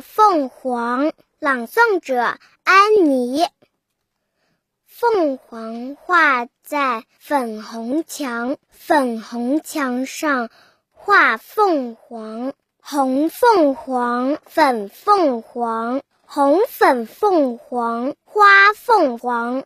凤凰朗诵者安妮。凤凰画在粉红墙粉红墙上画凤凰红凤凰粉凤凰红粉凤凰花凤凰。